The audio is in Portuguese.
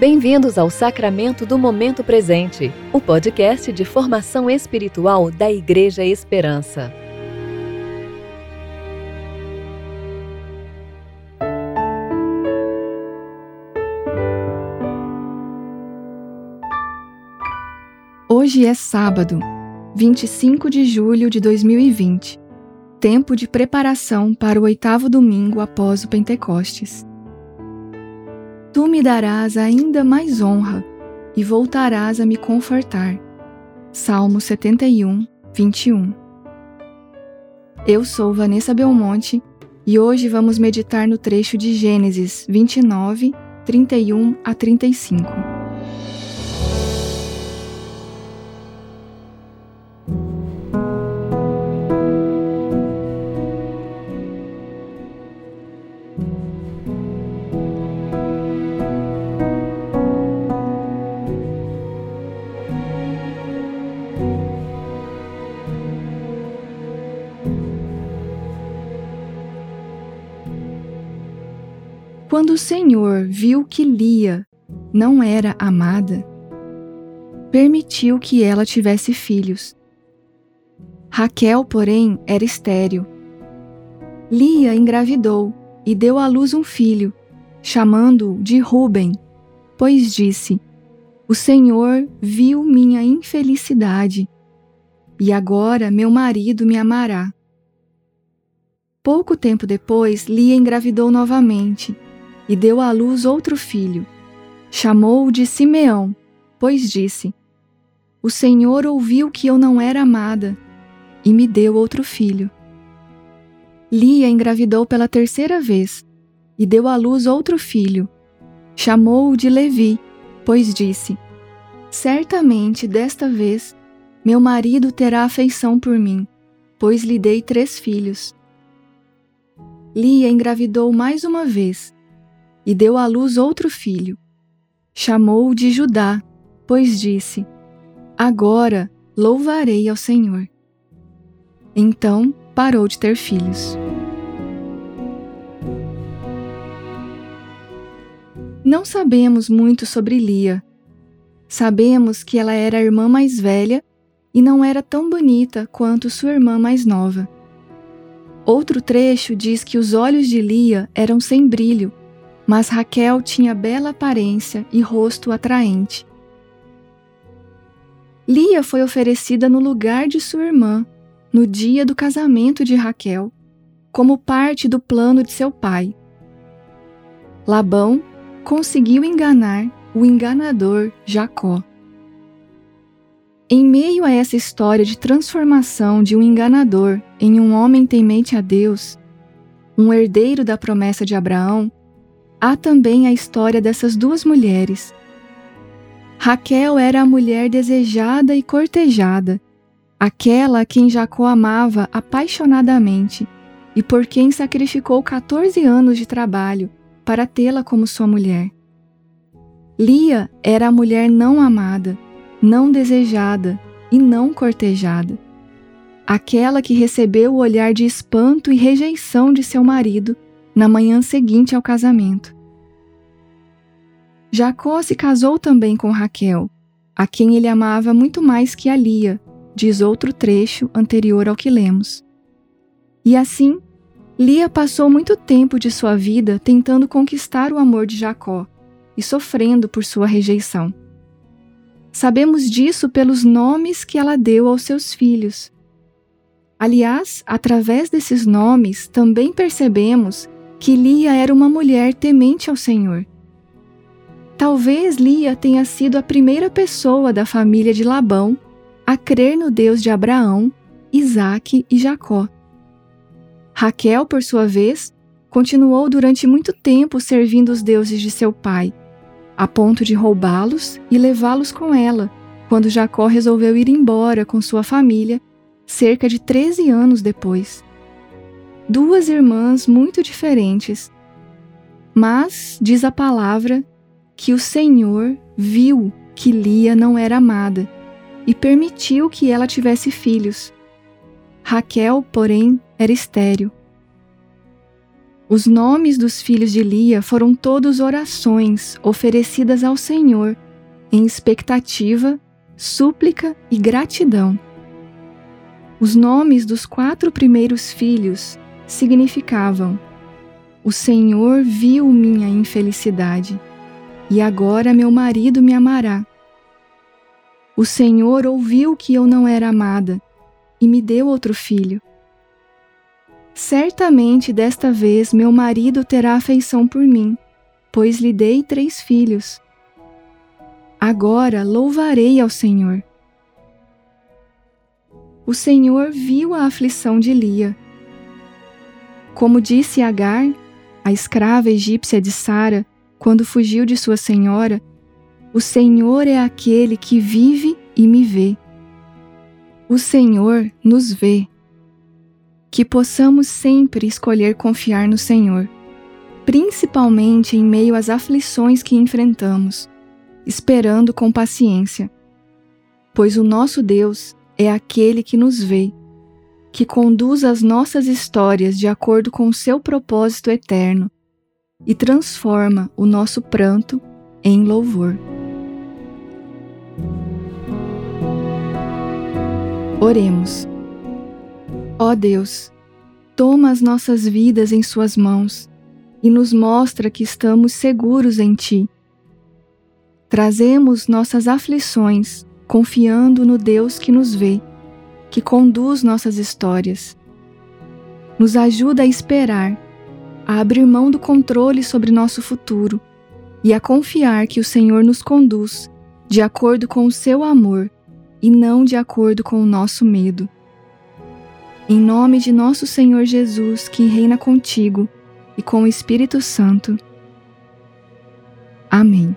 Bem-vindos ao Sacramento do Momento Presente, o podcast de formação espiritual da Igreja Esperança. Hoje é sábado, 25 de julho de 2020, tempo de preparação para o oitavo domingo após o Pentecostes tu me darás ainda mais honra e voltarás a me confortar. Salmo 71, 21. Eu sou Vanessa Belmonte e hoje vamos meditar no trecho de Gênesis 29, 31 a 35. Quando o Senhor viu que Lia não era amada, permitiu que ela tivesse filhos. Raquel, porém, era estéril. Lia engravidou e deu à luz um filho, chamando-o de Ruben, pois disse: O Senhor viu minha infelicidade, e agora meu marido me amará. Pouco tempo depois, Lia engravidou novamente e deu à luz outro filho. Chamou-o de Simeão, pois disse: O Senhor ouviu que eu não era amada e me deu outro filho. Lia engravidou pela terceira vez e deu à luz outro filho. Chamou-o de Levi, pois disse: Certamente desta vez meu marido terá afeição por mim, pois lhe dei três filhos. Lia engravidou mais uma vez e deu à luz outro filho. Chamou-o de Judá, pois disse: Agora louvarei ao Senhor. Então parou de ter filhos. Não sabemos muito sobre Lia. Sabemos que ela era a irmã mais velha e não era tão bonita quanto sua irmã mais nova. Outro trecho diz que os olhos de Lia eram sem brilho mas Raquel tinha bela aparência e rosto atraente. Lia foi oferecida no lugar de sua irmã, no dia do casamento de Raquel, como parte do plano de seu pai. Labão conseguiu enganar o enganador Jacó. Em meio a essa história de transformação de um enganador em um homem temente a Deus, um herdeiro da promessa de Abraão, há também a história dessas duas mulheres. Raquel era a mulher desejada e cortejada, aquela a quem Jacó amava apaixonadamente e por quem sacrificou 14 anos de trabalho para tê-la como sua mulher. Lia era a mulher não amada, não desejada e não cortejada. Aquela que recebeu o olhar de espanto e rejeição de seu marido na manhã seguinte ao casamento. Jacó se casou também com Raquel, a quem ele amava muito mais que a Lia, diz outro trecho anterior ao que lemos. E assim, Lia passou muito tempo de sua vida tentando conquistar o amor de Jacó e sofrendo por sua rejeição. Sabemos disso pelos nomes que ela deu aos seus filhos. Aliás, através desses nomes, também percebemos que Lia era uma mulher temente ao Senhor. Talvez Lia tenha sido a primeira pessoa da família de Labão a crer no Deus de Abraão, Isaque e Jacó. Raquel, por sua vez, continuou durante muito tempo servindo os deuses de seu pai, a ponto de roubá-los e levá-los com ela, quando Jacó resolveu ir embora com sua família, cerca de 13 anos depois duas irmãs muito diferentes. Mas, diz a palavra, que o Senhor viu que Lia não era amada e permitiu que ela tivesse filhos. Raquel, porém, era estéril. Os nomes dos filhos de Lia foram todos orações oferecidas ao Senhor em expectativa, súplica e gratidão. Os nomes dos quatro primeiros filhos significavam: O Senhor viu minha infelicidade, e agora meu marido me amará. O Senhor ouviu que eu não era amada e me deu outro filho. Certamente desta vez meu marido terá afeição por mim, pois lhe dei três filhos. Agora louvarei ao Senhor. O Senhor viu a aflição de Lia. Como disse Agar, a escrava egípcia de Sara, quando fugiu de sua senhora, o Senhor é aquele que vive e me vê. O Senhor nos vê que possamos sempre escolher confiar no Senhor, principalmente em meio às aflições que enfrentamos, esperando com paciência. Pois o nosso Deus é aquele que nos vê, que conduz as nossas histórias de acordo com o seu propósito eterno e transforma o nosso pranto em louvor. Oremos. Ó Deus, toma as nossas vidas em Suas mãos e nos mostra que estamos seguros em Ti. Trazemos nossas aflições confiando no Deus que nos vê, que conduz nossas histórias. Nos ajuda a esperar, a abrir mão do controle sobre nosso futuro e a confiar que o Senhor nos conduz de acordo com o seu amor e não de acordo com o nosso medo. Em nome de nosso Senhor Jesus, que reina contigo e com o Espírito Santo. Amém.